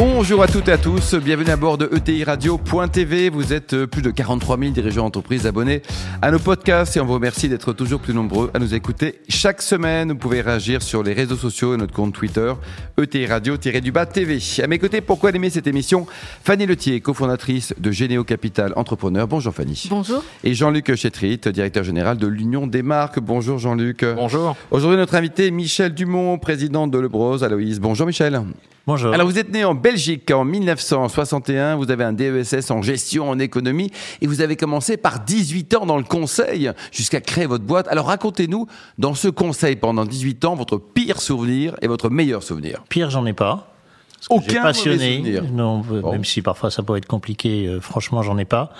Bonjour à toutes et à tous, bienvenue à bord de ETI Radio.tv. Vous êtes euh, plus de 43 000 dirigeants d'entreprise abonnés à nos podcasts et on vous remercie d'être toujours plus nombreux à nous écouter chaque semaine. Vous pouvez réagir sur les réseaux sociaux et notre compte Twitter ETI Radio-du-bas TV. À mes côtés, pourquoi aimer cette émission Fanny Letier, cofondatrice de Généo Capital Entrepreneur. Bonjour Fanny. Bonjour. Et Jean-Luc Chetrit, directeur général de l'Union des marques. Bonjour Jean-Luc. Bonjour. Aujourd'hui, notre invité Michel Dumont, président de Lebros. Aloïse. Bonjour Michel. Bonjour. Alors vous êtes né en Belgique en 1961, vous avez un DESS en gestion en économie et vous avez commencé par 18 ans dans le conseil jusqu'à créer votre boîte. Alors racontez-nous dans ce conseil pendant 18 ans votre pire souvenir et votre meilleur souvenir. Pire, j'en ai pas. Aucun passionné. Non, euh, Bon. même si parfois ça peut être compliqué, euh, franchement, j'en ai pas.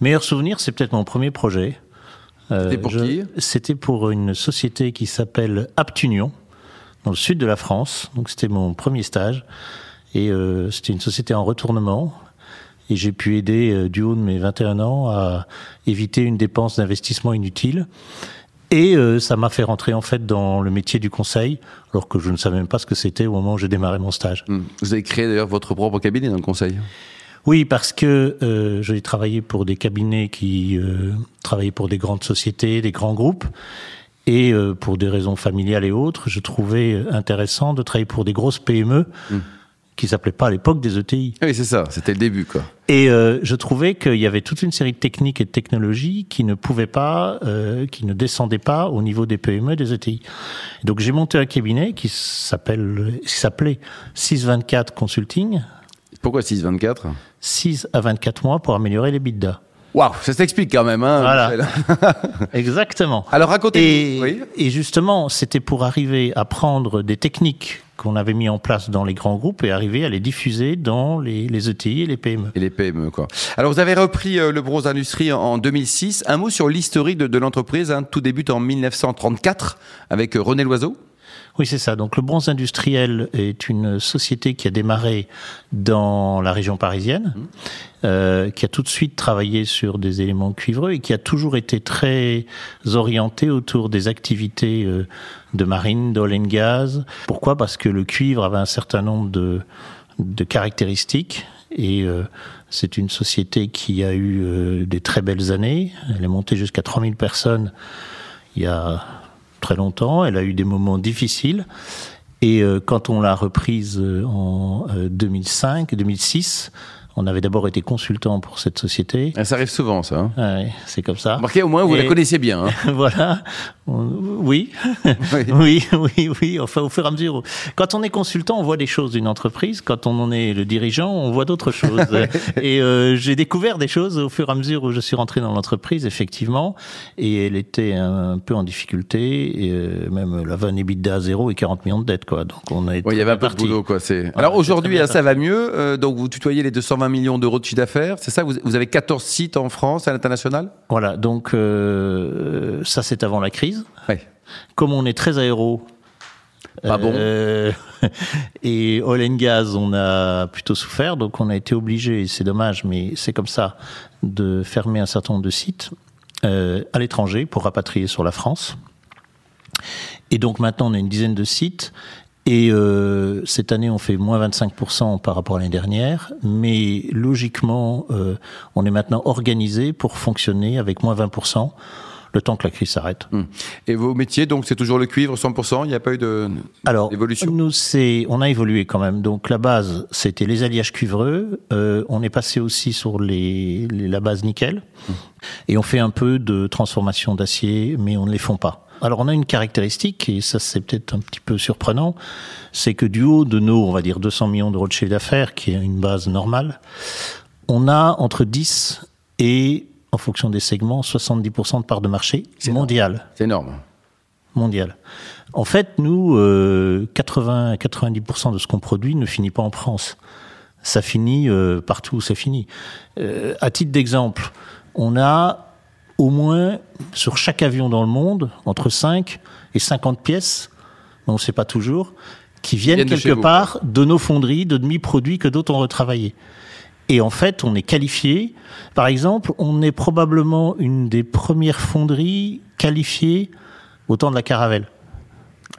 Meilleur souvenir, c'est peut-être mon premier projet. Euh, C'était pour je- qui? C'était pour une société qui s'appelle Aptunion, dans le sud de la France. Donc c'était mon premier stage. Et euh, c'était une société en retournement. Et j'ai pu aider, euh, du haut de mes 21 ans, à éviter une dépense d'investissement inutile. Et euh, ça m'a fait rentrer en fait dans le métier du conseil, alors que je ne savais même pas ce que c'était au moment où j'ai démarré mon stage. Hmm. Vous avez créé d'ailleurs votre propre cabinet dans le conseil. Oui, parce que euh, j'ai travaillé pour des cabinets qui euh, travaillaient pour des grandes sociétés, des grands groupes, et euh, pour des raisons familiales et autres, je trouvais intéressant de travailler pour des grosses PME qui s'appelaient pas à l'époque des ETI. Oui, c'est ça, c'était le début quoi. Et euh, je trouvais qu'il y avait toute une série de techniques et de technologies qui ne pouvaient pas, euh, qui ne descendaient pas au niveau des PME et des ETI. Et donc j'ai monté un cabinet qui s'appelle, qui s'appelait 624 Consulting, Pourquoi 624 6 à 24 mois pour améliorer les bidas. Waouh, ça s'explique quand même. Hein, Voilà. Exactement. Alors racontez. Et, Oui. et justement, c'était pour arriver à prendre des techniques qu'on avait mis en place dans les grands groupes et arriver à les diffuser dans les, les ETI et les PME. Et les PME, quoi. Alors, vous avez repris euh, le Bros Industrie en, en 2006. Un mot sur l'historique de, de l'entreprise. hein. Tout débute en 1934 avec euh, René Loiseau. Oui, c'est ça. Donc le bronze industriel est une société qui a démarré dans la région parisienne, euh, qui a tout de suite travaillé sur des éléments cuivreux et qui a toujours été très orienté autour des activités euh, de marine, d'oil and gas. Pourquoi? Parce que le cuivre avait un certain nombre de, de caractéristiques et euh, c'est une société qui a eu euh, des très belles années. Elle est montée jusqu'à 3000 personnes il y a très longtemps. Elle a eu des moments difficiles. Et euh, quand on l'a reprise euh, en euh, 2005, 2006, on avait d'abord été consultant pour cette société. Ah, Ça arrive souvent, ça. hein. Ouais, c'est comme ça. Remarquez, au moins, vous Et- la connaissez bien. hein. voilà. Oui. Oui. oui, oui, oui. Enfin, au fur et à mesure. Quand on est consultant, on voit des choses d'une entreprise. Quand on en est le dirigeant, on voit d'autres choses. et euh, j'ai découvert des choses au fur et à mesure où je suis rentré dans l'entreprise, effectivement. Et elle était un, peu en difficulté. Et euh, même la vanne EBITDA à zéro et 40 millions de dettes, quoi. Donc on a été il y avait un peu de boulot, quoi. Alors aujourd'hui, ça va mieux. euh, donc vous tutoyez les 220 millions d'euros de chiffre d'affaires. C'est ça vous, avez 14 sites en France, à l'international? Voilà. Donc euh, ça, c'est avant la crise. Comme on est très aéro. Pas bon? euh, et oil and gas, on a plutôt souffert, donc on a été obligé, c'est dommage, mais c'est comme ça, de fermer un certain nombre de sites euh, à l'étranger pour rapatrier sur la France. Et donc maintenant, on a une dizaine de sites. Et euh, cette année, on fait moins 25% par rapport à l'année dernière, mais logiquement, euh, on est maintenant organisé pour fonctionner avec moins 20% le temps que la crise s'arrête. Hum. Et vos métiers, donc c'est toujours le cuivre 100%. Il n'y a pas eu de. Alors, nous, c'est, on a évolué quand même. Donc, la base, c'était les alliages cuivreux. Euh, on est passé aussi sur les, les- la base nickel. Et on fait un peu de transformation d'acier, mais on ne les fond pas. Alors, on a une caractéristique, et ça, c'est peut-être un petit peu surprenant, c'est que du haut de nos, on va dire, 200 millions d'euros de chiffre d'affaires, qui est une base normale, on a entre 10 et, en fonction des segments, 70% de part de marché mondiale C'est énorme. mondial. En fait, nous, euh, 80 à 90% de ce qu'on produit ne finit pas en France. Ça finit euh, partout où ça finit. Euh, à titre d'exemple, on a au moins sur chaque avion dans le monde entre 5 et 50 pièces, mais on ne sait pas toujours, qui viennent, Viennent de quelque vous, part de nos fonderies, de demi-produits que d'autres ont retravaillés. Et en fait, on est qualifié. Par exemple, on est probablement une des premières fonderies qualifiées au temps de la Caravelle.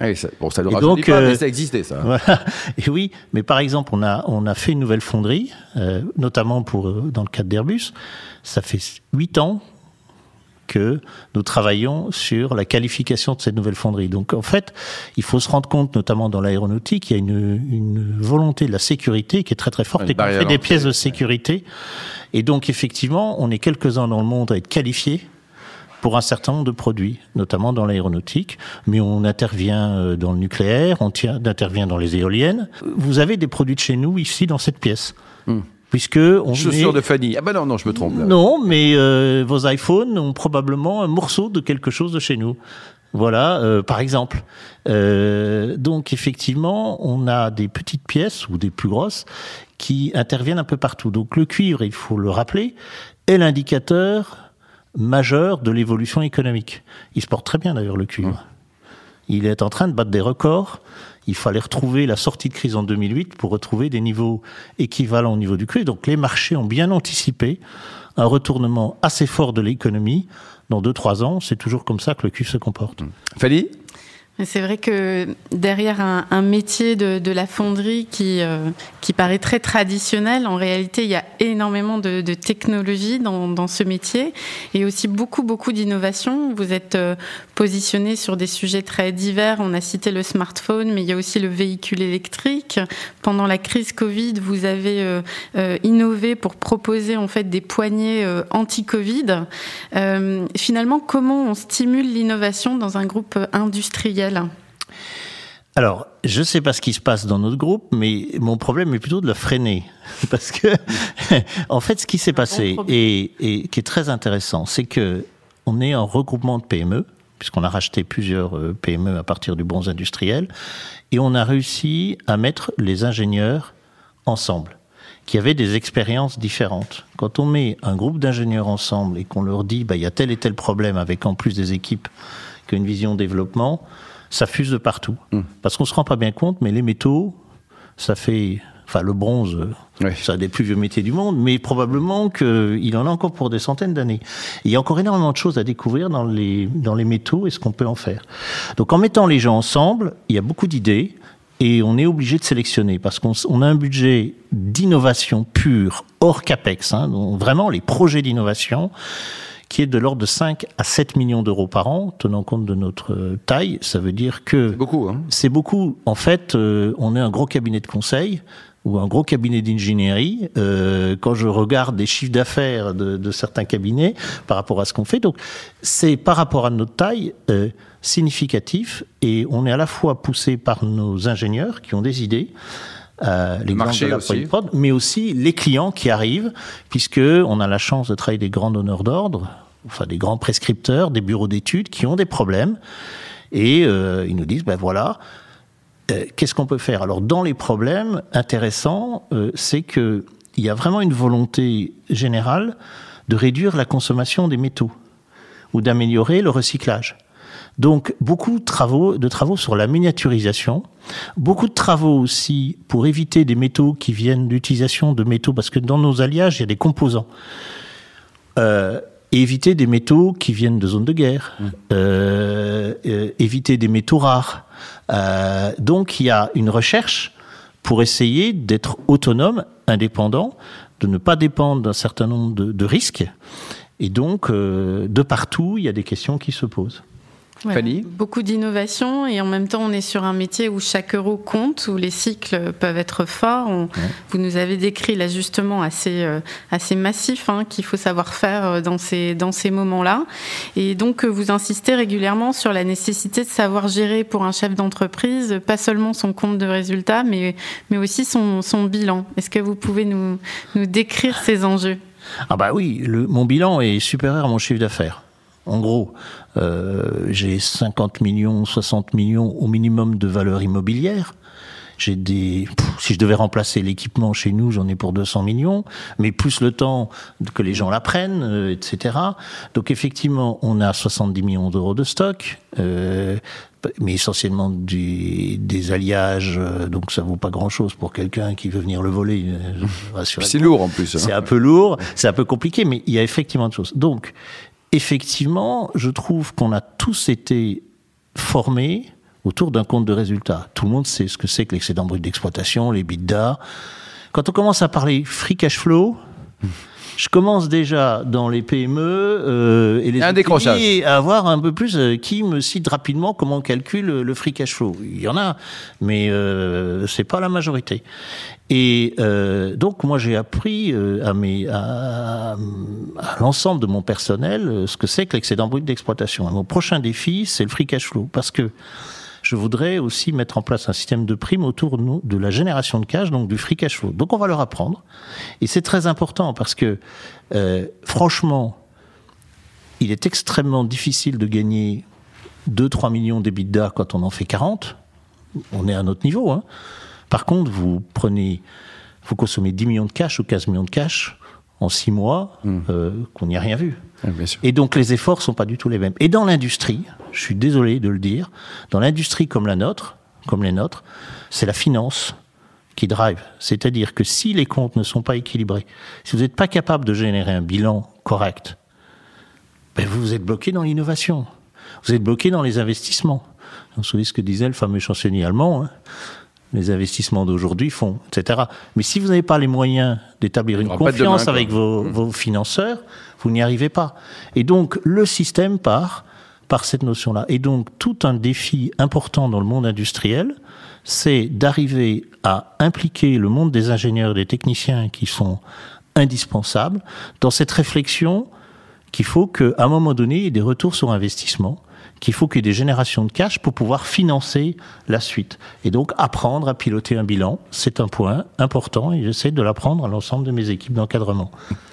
Ah ça, bon, ça donc, pas, euh, mais ça existait, ça. Voilà. Et oui, mais par exemple, on a on a fait une nouvelle fonderie, euh, notamment pour euh, dans le cadre d'Airbus. Ça fait huit ans que nous travaillons sur la qualification de cette nouvelle fonderie. Donc en fait, il faut se rendre compte, notamment dans l'aéronautique, il y a une, une volonté de la sécurité qui est très très forte Une et qu'on fait des pièces de sécurité. Et donc effectivement, on est quelques-uns dans le monde à être qualifiés pour un certain nombre de produits, notamment dans l'aéronautique, mais on intervient euh, dans le nucléaire, on intervient dans les éoliennes. Vous avez des produits de chez nous ici dans cette pièce, puisque on Chaussures est- de Fanny. Ah bah non, non, je me trompe. là. non, mais euh, vos iPhones ont probablement un morceau de quelque chose de chez nous. Voilà, euh, par exemple. Euh, donc effectivement, on a des petites pièces ou des plus grosses qui interviennent un peu partout. Donc le cuivre, il faut le rappeler, est l'indicateur majeur de l'évolution économique. Il se porte très bien d'ailleurs le cuivre. Il est en train de battre des records. Il fallait retrouver la sortie de crise en 2008 pour retrouver des niveaux équivalents au niveau du cuivre. Donc les marchés ont bien anticipé un retournement assez fort de l'économie. Dans 2-3 ans, c'est toujours comme ça que le cuivre se comporte. Mais C'est vrai que derrière un, métier de, la fonderie qui, euh, qui paraît très traditionnel, en réalité, il y a énormément de, de technologie dans, ce métier et aussi beaucoup, beaucoup d'innovation. Vous êtes euh, positionné sur des sujets très divers. On a cité le smartphone, mais il y a aussi le véhicule électrique. Pendant la crise Covid, vous avez euh, innové pour proposer en fait des poignées anti-Covid. Finalement, comment on stimule l'innovation dans un groupe euh, Alors, je ne sais pas ce qui se passe dans notre groupe, mais mon problème est plutôt de le freiner. Parce que, en fait, ce qui s'est passé et qui est très intéressant, c'est que on est en regroupement de PME, puisqu'on a racheté plusieurs euh, PME à partir du bronze industriel, et on a réussi à mettre les ingénieurs ensemble, qui avaient des expériences différentes. Quand on met un groupe d'ingénieurs ensemble et qu'on leur dit, bah, il y a tel et tel problème avec en plus des équipes qu'une vision développement, ça fuse de partout. Parce qu'on se rend pas bien compte, mais les métaux, ça fait, enfin le bronze, c'est un des plus vieux métiers du monde, mais probablement qu'il en a encore pour des centaines d'années. Il y a encore énormément de choses à découvrir dans les, dans les métaux et ce qu'on peut en faire. Donc en mettant les gens ensemble, il y a beaucoup d'idées et on est obligé de sélectionner parce qu'on a un budget d'innovation pure, hors CAPEX, hein, donc vraiment les projets d'innovation qui est de l'ordre de 5 à 7 millions d'euros par an, tenant compte de notre euh, taille. Ça veut dire que C'est beaucoup, hein c'est beaucoup. En fait, euh, on est un gros cabinet de conseil ou un gros cabinet d'ingénierie. Euh, quand je regarde des chiffres d'affaires de, de certains cabinets par rapport à ce qu'on fait, donc c'est par rapport à notre taille euh, significatif et on est à la fois poussé par nos ingénieurs qui ont des idées. Euh, l'exemple marché de la. Polyprod, mais aussi les clients qui arrivent, puisque on a la chance de travailler des grands donneurs d'ordre, enfin des grands prescripteurs, des bureaux d'études qui ont des problèmes, et euh, ils nous disent, ben voilà, euh, qu'est-ce qu'on peut faire? Alors dans les problèmes intéressants, euh, c'est que il y a vraiment une volonté générale de réduire la consommation des métaux ou d'améliorer le recyclage. Donc beaucoup de travaux, de travaux sur la miniaturisation, beaucoup de travaux aussi pour éviter des métaux qui viennent d'utilisation de métaux, parce que dans nos alliages, il y a des composants. Euh, éviter des métaux qui viennent de zones de guerre, euh, euh, éviter des métaux rares. Donc il y a une recherche pour essayer d'être autonome, indépendant, de ne pas dépendre d'un certain nombre de, de risques. Et donc, de partout, il y a des questions qui se posent. Voilà. Fanny Beaucoup d'innovation et en même temps on est sur un métier où chaque euro compte, où les cycles peuvent être forts. On- Vous nous avez décrit l'ajustement assez, euh, assez massif hein, qu'il faut savoir faire euh, dans ces, dans ces moments-là. Et donc euh, vous insistez régulièrement sur la nécessité de savoir gérer pour un chef d'entreprise, pas seulement son compte de résultat, mais, mais aussi son, son bilan. Est-ce que vous pouvez nous, nous décrire ces enjeux? Ah bah oui, le, mon bilan est supérieur à mon chiffre d'affaires. En gros, euh, j'ai 50 millions, 60 millions au minimum de valeur immobilière. j'ai des, si je devais remplacer l'équipement chez nous, j'en ai pour 200 millions, mais plus le temps que les gens l'apprennent, euh, etc. Donc effectivement, on a 70 millions d'euros de stock. Euh, mais essentiellement du, des alliages, euh, donc ça vaut pas grand-chose pour quelqu'un qui veut venir le voler. C'est lourd en plus. Hein. C'est un peu lourd, c'est un peu compliqué, mais il y a effectivement de choses. Donc, effectivement, je trouve qu'on a tous été formés autour d'un compte de résultats. Tout le monde sait ce que c'est que l'excédent brut d'exploitation, les bidas. Quand on commence à parler free cash flow, je commence déjà dans les PME euh, et les un à avoir un peu plus euh, qui me cite rapidement comment on calcule le free cash flow. Il y en a, mais euh, c'est pas la majorité. Et euh, donc moi j'ai appris euh, à, mes, à, à l'ensemble de mon personnel ce que c'est que l'excédent brut d'exploitation. Mon prochain défi, c'est le free cash flow, parce que je voudrais aussi mettre en place un système de primes autour de, nous, de la génération de cash, donc du free cash flow. Donc on va leur apprendre. Et c'est très important parce que, euh, franchement, il est extrêmement difficile de gagner 2-3 millions d'EBITDA quand on en fait 40. On est à notre niveau. Hein. Par contre, vous prenez, vous consommez 10 millions de cash ou 15 millions de cash en 6 mois, hmm. euh, qu'on n'y a rien vu. Et donc les efforts sont pas du tout les mêmes. Et dans l'industrie, je suis désolé de le dire, dans l'industrie comme la nôtre, comme les nôtres, c'est la finance qui drive. C'est-à-dire que si les comptes ne sont pas équilibrés, si vous n'êtes pas capable de générer un bilan correct, ben vous êtes bloqué dans l'innovation. Vous êtes bloqué dans les investissements. Vous savez ce que disait le fameux chansonnier allemand. Hein? Les investissements d'aujourd'hui font, etc. Mais si vous n'avez pas les moyens d'établir une confiance avec vos, mmh. vos, financeurs, vous n'y arrivez pas. Et donc, le système part par cette notion-là. Et donc, tout un défi important dans le monde industriel, c'est d'arriver à impliquer le monde des ingénieurs et des techniciens qui sont indispensables dans cette réflexion qu'il faut qu'à un moment donné, il y ait des retours sur investissement qu'il faut qu'il y ait des générations de cash pour pouvoir financer la suite. Et donc apprendre à piloter un bilan, c'est un point important et j'essaie de l'apprendre à l'ensemble de mes équipes d'encadrement.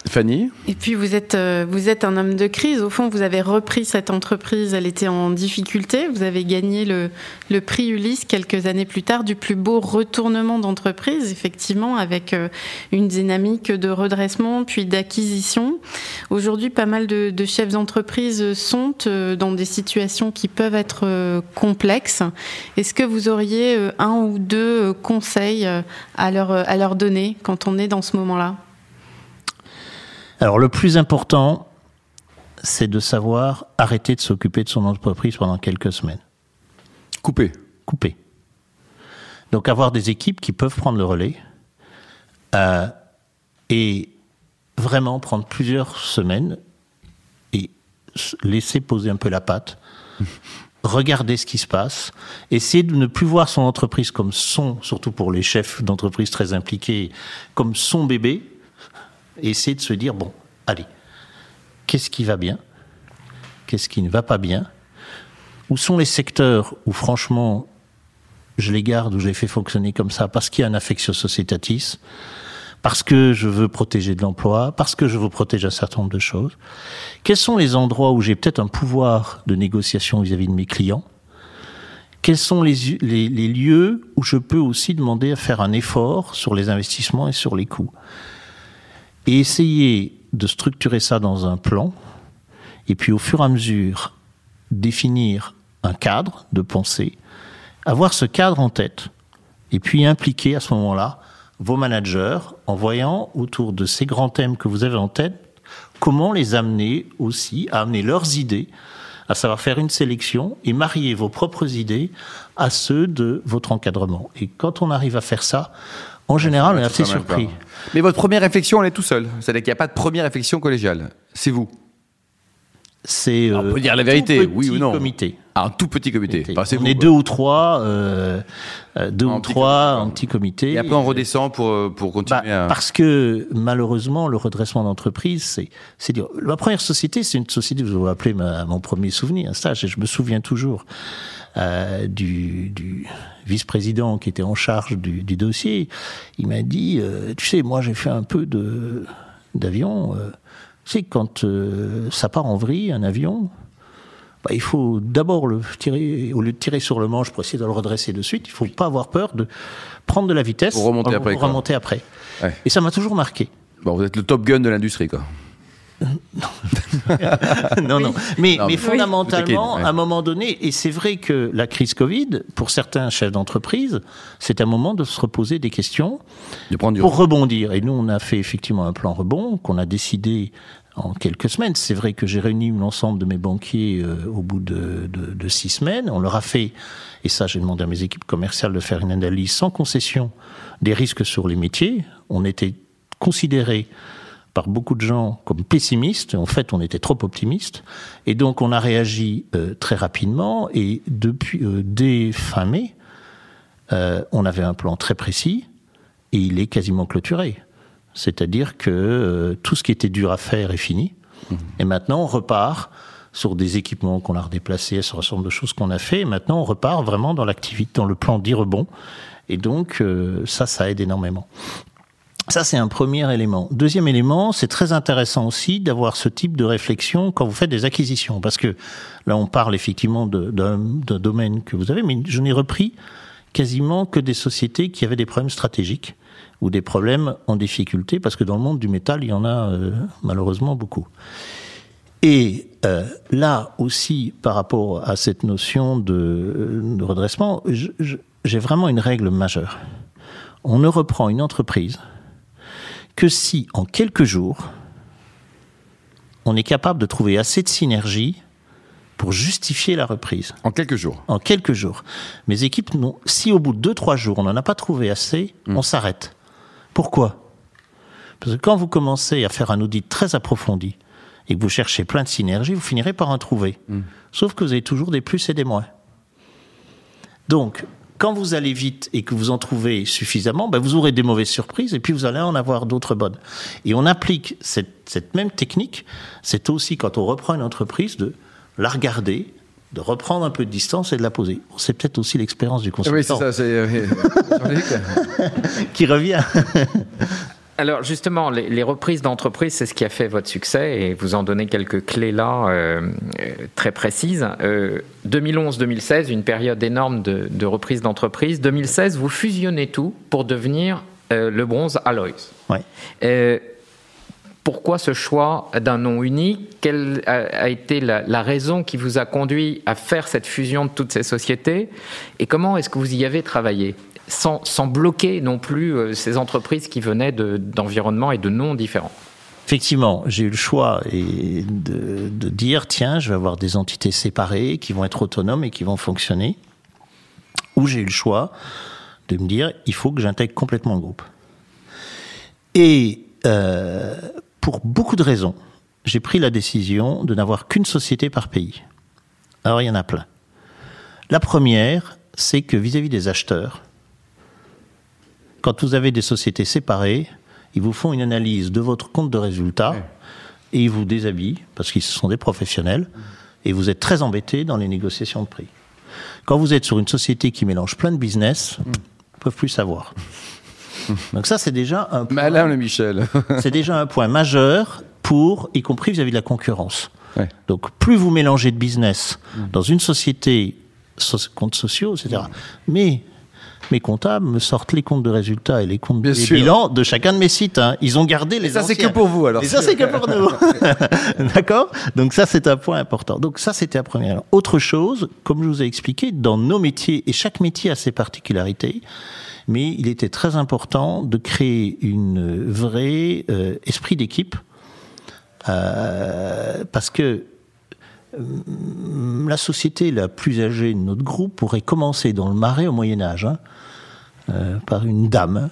Fanny? Et puis vous êtes, euh, vous êtes un homme de crise. Au fond, vous avez repris cette entreprise, elle était en difficulté. Vous avez gagné le, le prix Ulysse quelques années plus tard du plus beau retournement d'entreprise, effectivement, avec euh, une dynamique de redressement puis d'acquisition. Aujourd'hui, pas mal de, de chefs d'entreprise sont euh, dans des situations qui peuvent être euh, complexes. Est-ce que vous auriez euh, un ou deux euh, conseils à leur, à leur donner quand on est dans ce moment-là? Alors le plus important, c'est de savoir arrêter de s'occuper de son entreprise pendant quelques semaines. Couper. Couper. Donc avoir des équipes qui peuvent prendre le relais et vraiment prendre plusieurs semaines et laisser poser un peu la patte regarder ce qui se passe, essayer de ne plus voir son entreprise comme son, surtout pour les chefs d'entreprise très impliqués, comme son bébé, et essayer de se dire, bon, allez, qu'est-ce qui va bien Qu'est-ce qui ne va pas bien Où sont les secteurs où franchement je les garde, où je les fais fonctionner comme ça parce qu'il y a un affectio societatis parce que je veux protéger de l'emploi, parce que je veux protéger un certain nombre de choses. Quels sont les endroits où j'ai peut-être un pouvoir de négociation vis-à-vis de mes clients? Quels sont les, les, lieux où je peux aussi demander à faire un effort sur les investissements et sur les coûts? Et essayer de structurer ça dans un plan, et puis au fur et à mesure définir un cadre de pensée, avoir ce cadre en tête, et puis impliquer à ce moment-là vos managers en voyant autour de ces grands thèmes que vous avez en tête comment les amener aussi à amener leurs idées, à savoir faire une sélection et marier vos propres idées à ceux de votre encadrement. Et quand on arrive à faire ça, en général, on est assez surpris. Mais votre première réflexion, elle est tout seul. C'est-à-dire qu'il n'y a pas de première réflexion collégiale. C'est vous. C'est. on peut euh, dire la vérité, oui ou non. Comité. Ah, un tout petit comité. Enfin, on est deux ou trois, euh, euh deux ou trois en petit comité. Et après on redescend pour euh, pour continuer. Bah, Parce que malheureusement le redressement d'entreprise, c'est c'est dire la première société, c'est une société. Vous vous rappelez ma, mon premier souvenir, un stage, et je me souviens toujours euh, du, du vice-président qui était en charge du, du dossier. Il m'a dit, euh, tu sais, moi j'ai fait un peu de d'avion. Euh, c'est quand euh, ça part en vrille, un avion, bah, il faut d'abord le tirer, au lieu de tirer sur le manche pour essayer de le redresser de suite, il faut pas avoir peur de prendre de la vitesse pour remonter après. Pour remonter après. Et ça m'a toujours marqué. Bon, vous êtes le top gun de l'industrie, quoi. non, non. Mais, mais fondamentalement, à un moment donné, et c'est vrai que la crise Covid, pour certains chefs d'entreprise, c'est un moment de se reposer des questions pour rebondir. Et nous, on a fait effectivement un plan rebond qu'on a décidé en quelques semaines. C'est vrai que j'ai réuni l'ensemble de mes banquiers euh, au bout de, six semaines. On leur a fait, et ça j'ai demandé à mes équipes commerciales de faire une analyse sans concession des risques sur les métiers. On était considérés par beaucoup de gens comme pessimistes. En fait, on était trop optimistes. Et donc, on a réagi euh, très rapidement. Et depuis, euh, dès fin mai, euh, on avait un plan très précis et il est quasiment clôturé. C'est-à-dire que tout ce qui était dur à faire est fini. Mmh. Et maintenant, on repart sur des équipements qu'on a redéplacés, sur un certain nombre de choses qu'on a fait. Et maintenant, on repart vraiment dans l'activité, dans le plan d'e-rebond. Et donc, ça, ça aide énormément. Ça, c'est un premier élément. Deuxième élément, c'est très intéressant aussi d'avoir ce type de réflexion quand vous faites des acquisitions. Parce que là, on parle effectivement d'un domaine que vous avez, mais je n'ai repris quasiment que des sociétés qui avaient des problèmes stratégiques ou des problèmes en difficulté, parce que dans le monde du métal, il y en a euh, malheureusement beaucoup. Et euh, là aussi, par rapport à cette notion de, de redressement, j'ai vraiment une règle majeure. On ne reprend une entreprise que si, en quelques jours, on est capable de trouver assez de synergie pour justifier la reprise. En quelques jours En quelques jours. Mes équipes, si au bout de 2-3 jours, on n'en a pas trouvé assez, hmm. on s'arrête. Pourquoi? Parce que quand vous commencez à faire un audit très approfondi et que vous cherchez plein de synergies, vous finirez par en trouver. Hmm. Sauf que vous avez toujours des plus et des moins. Donc, quand vous allez vite et que vous en trouvez suffisamment, ben vous aurez des mauvaises surprises et puis vous allez en avoir d'autres bonnes. Et on applique cette, cette même technique, c'est aussi quand on reprend une entreprise de la regarder, de reprendre un peu de distance et de la poser. C'est peut-être aussi l'expérience du consultant. Oui, c'est ça, c'est euh, qui revient. Alors justement, les, reprises d'entreprise, c'est ce qui a fait votre succès et vous en donnez quelques clés là euh, euh, très précises. 2011-2016, euh, une période énorme de, de reprise d'entreprise. 2016, vous fusionnez tout pour devenir le bronze Alloys. Ouais. Pourquoi ce choix d'un nom unique? Quelle a, été la, raison qui vous a conduit à faire cette fusion de toutes ces sociétés? Et comment est-ce que vous y avez travaillé? Sans, bloquer non plus euh, ces entreprises qui venaient d'environnements et de noms différents. Effectivement, j'ai eu le choix de, dire tiens, je vais avoir des entités séparées qui vont être autonomes et qui vont fonctionner. Ou j'ai eu le choix de me dire il faut que j'intègre complètement le groupe. Et euh, pour beaucoup de raisons, j'ai pris la décision de n'avoir qu'une société par pays. Alors il y en a plein. La première, c'est que vis à -vis des acheteurs, quand vous avez des sociétés séparées, ils vous font une analyse de votre compte de résultat et ils vous déshabillent parce qu'ils sont des professionnels et vous êtes très embêté dans les négociations de prix. Quand vous êtes sur une société qui mélange plein de business, ils ne peuvent plus savoir. Donc ça, c'est déjà un point. Le Michel. c'est déjà un point majeur pour, y compris vis-à-vis de la concurrence. Donc, plus vous mélangez de business dans une société, comptes sociaux, etc. Mais mes comptables me sortent les comptes de résultats et les comptes de bilan de chacun de mes sites. Hein. Ils ont gardé les. Et ça, c'est que pour vous alors. Et ça, c'est que pour nous. D'accord? Donc ça, c'est un point important. Donc ça, c'était la première. Autre chose, comme je vous ai expliqué, dans nos métiers, et chaque métier a ses particularités, mais il était très important de créer une vraie euh, esprit d'équipe. Euh, parce que la société la plus âgée de notre groupe pourrait commencer dans le marais au Moyen Âge. Hein. Euh, par une dame.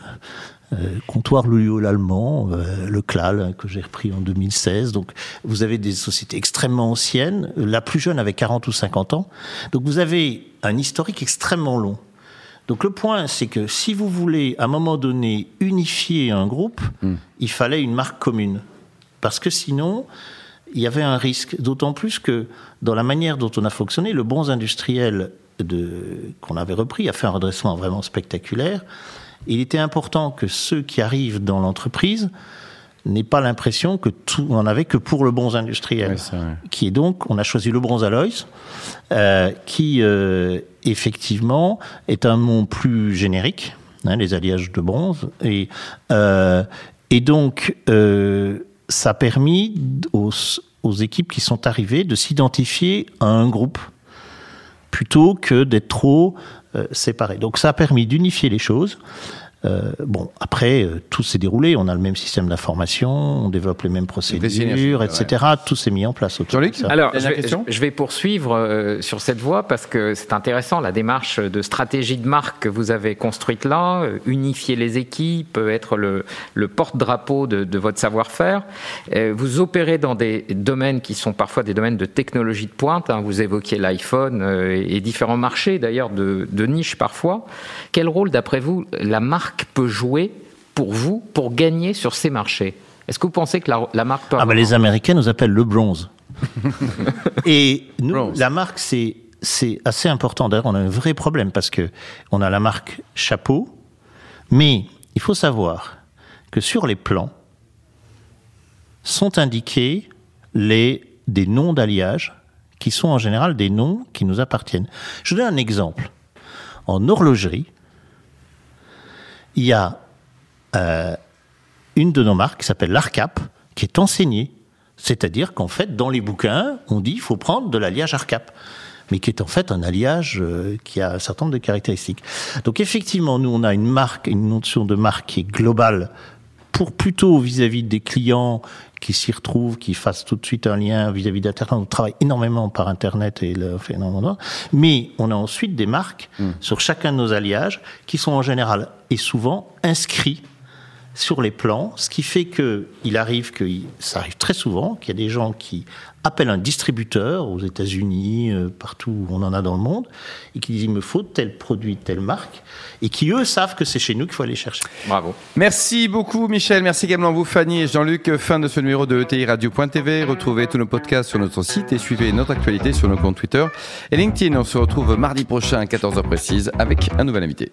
Euh, comptoir Louis l'allemand, euh, le CLAL que j'ai repris en 2016. Donc vous avez des sociétés extrêmement anciennes, la plus jeune avait 40 ou 50 ans. Donc vous avez un historique extrêmement long. Donc le point, c'est que si vous voulez à un moment donné unifier un groupe, hmm. il fallait une marque commune. Parce que sinon, il y avait un risque. D'autant plus que dans la manière dont on a fonctionné, le bon industriel qu'on avait repris a fait un redressement vraiment spectaculaire. Il était important que ceux qui arrivent dans l'entreprise n'ait pas l'impression que tout, on en avait que pour le bronze industriel, qui est donc, on a choisi le bronze Aloys, euh, qui euh, effectivement est un nom plus générique, hein, les alliages de bronze, et euh, et donc euh, ça a permis aux, équipes qui sont arrivées de s'identifier à un groupe plutôt que d'être trop euh, séparés. Donc ça a permis d'unifier les choses. Euh, bon, après, euh, tout s'est déroulé. On a le même système d'information, on développe les mêmes procédures, etc. Tout s'est mis en place. Jean-Luc Alors, je vais, je vais, poursuivre euh, sur cette voie parce que c'est intéressant la démarche de stratégie de marque que vous avez construite là, euh, unifier les équipes, être le, le porte-drapeau de, de, votre savoir-faire. Euh, vous opérez dans des domaines qui sont parfois des domaines de technologie de pointe. Hein. Vous évoquiez l'iPhone et différents marchés, d'ailleurs de, de niche parfois. Quel rôle, d'après vous, la marque peut jouer pour vous pour gagner sur ces marchés Est-ce que vous pensez que la, la marque peut ah bah Les Américains nous appellent le bronze. Et nous, bronze. la marque, c'est c'est assez important. D'ailleurs, on a un vrai problème parce que on a la marque chapeau, mais il faut savoir que sur les plans sont indiqués les des noms d'alliage qui sont en général des noms qui nous appartiennent. Je donne un exemple. En horlogerie, il y a euh, une de nos marques qui s'appelle l'ARCAP, qui est enseignée. C'est-à-dire qu'en fait, dans les bouquins, on dit qu'il faut prendre de l'alliage ARCAP mais qui est en fait un alliage euh, qui a un certain nombre de caractéristiques. Donc effectivement, nous, on a une marque, une notion de marque qui est globale pour plutôt vis-à-vis -vis des clients qui s'y retrouvent, qui fassent tout de suite un lien vis-à-vis d'Internet. On travaille énormément par Internet et le fait énormément. Mais on a ensuite des marques mmh. sur chacun de nos alliages qui sont en général et souvent inscrits sur les plans, ce qui fait que il arrive que ça arrive très souvent qu'il y a des gens qui appellent un distributeur aux États-Unis, euh, partout où on en a dans le monde, et qui disent il me faut tel produit, telle marque, et qui eux savent que c'est chez nous qu'il faut aller chercher. Bravo. Merci beaucoup Michel, merci également vous Fanny et Jean-Luc. Fin de ce numéro de ETI Radio.tv. Retrouvez tous nos podcasts sur notre site et suivez notre actualité sur nos comptes Twitter et LinkedIn. On se retrouve mardi prochain à 14h précise avec un nouvel invité.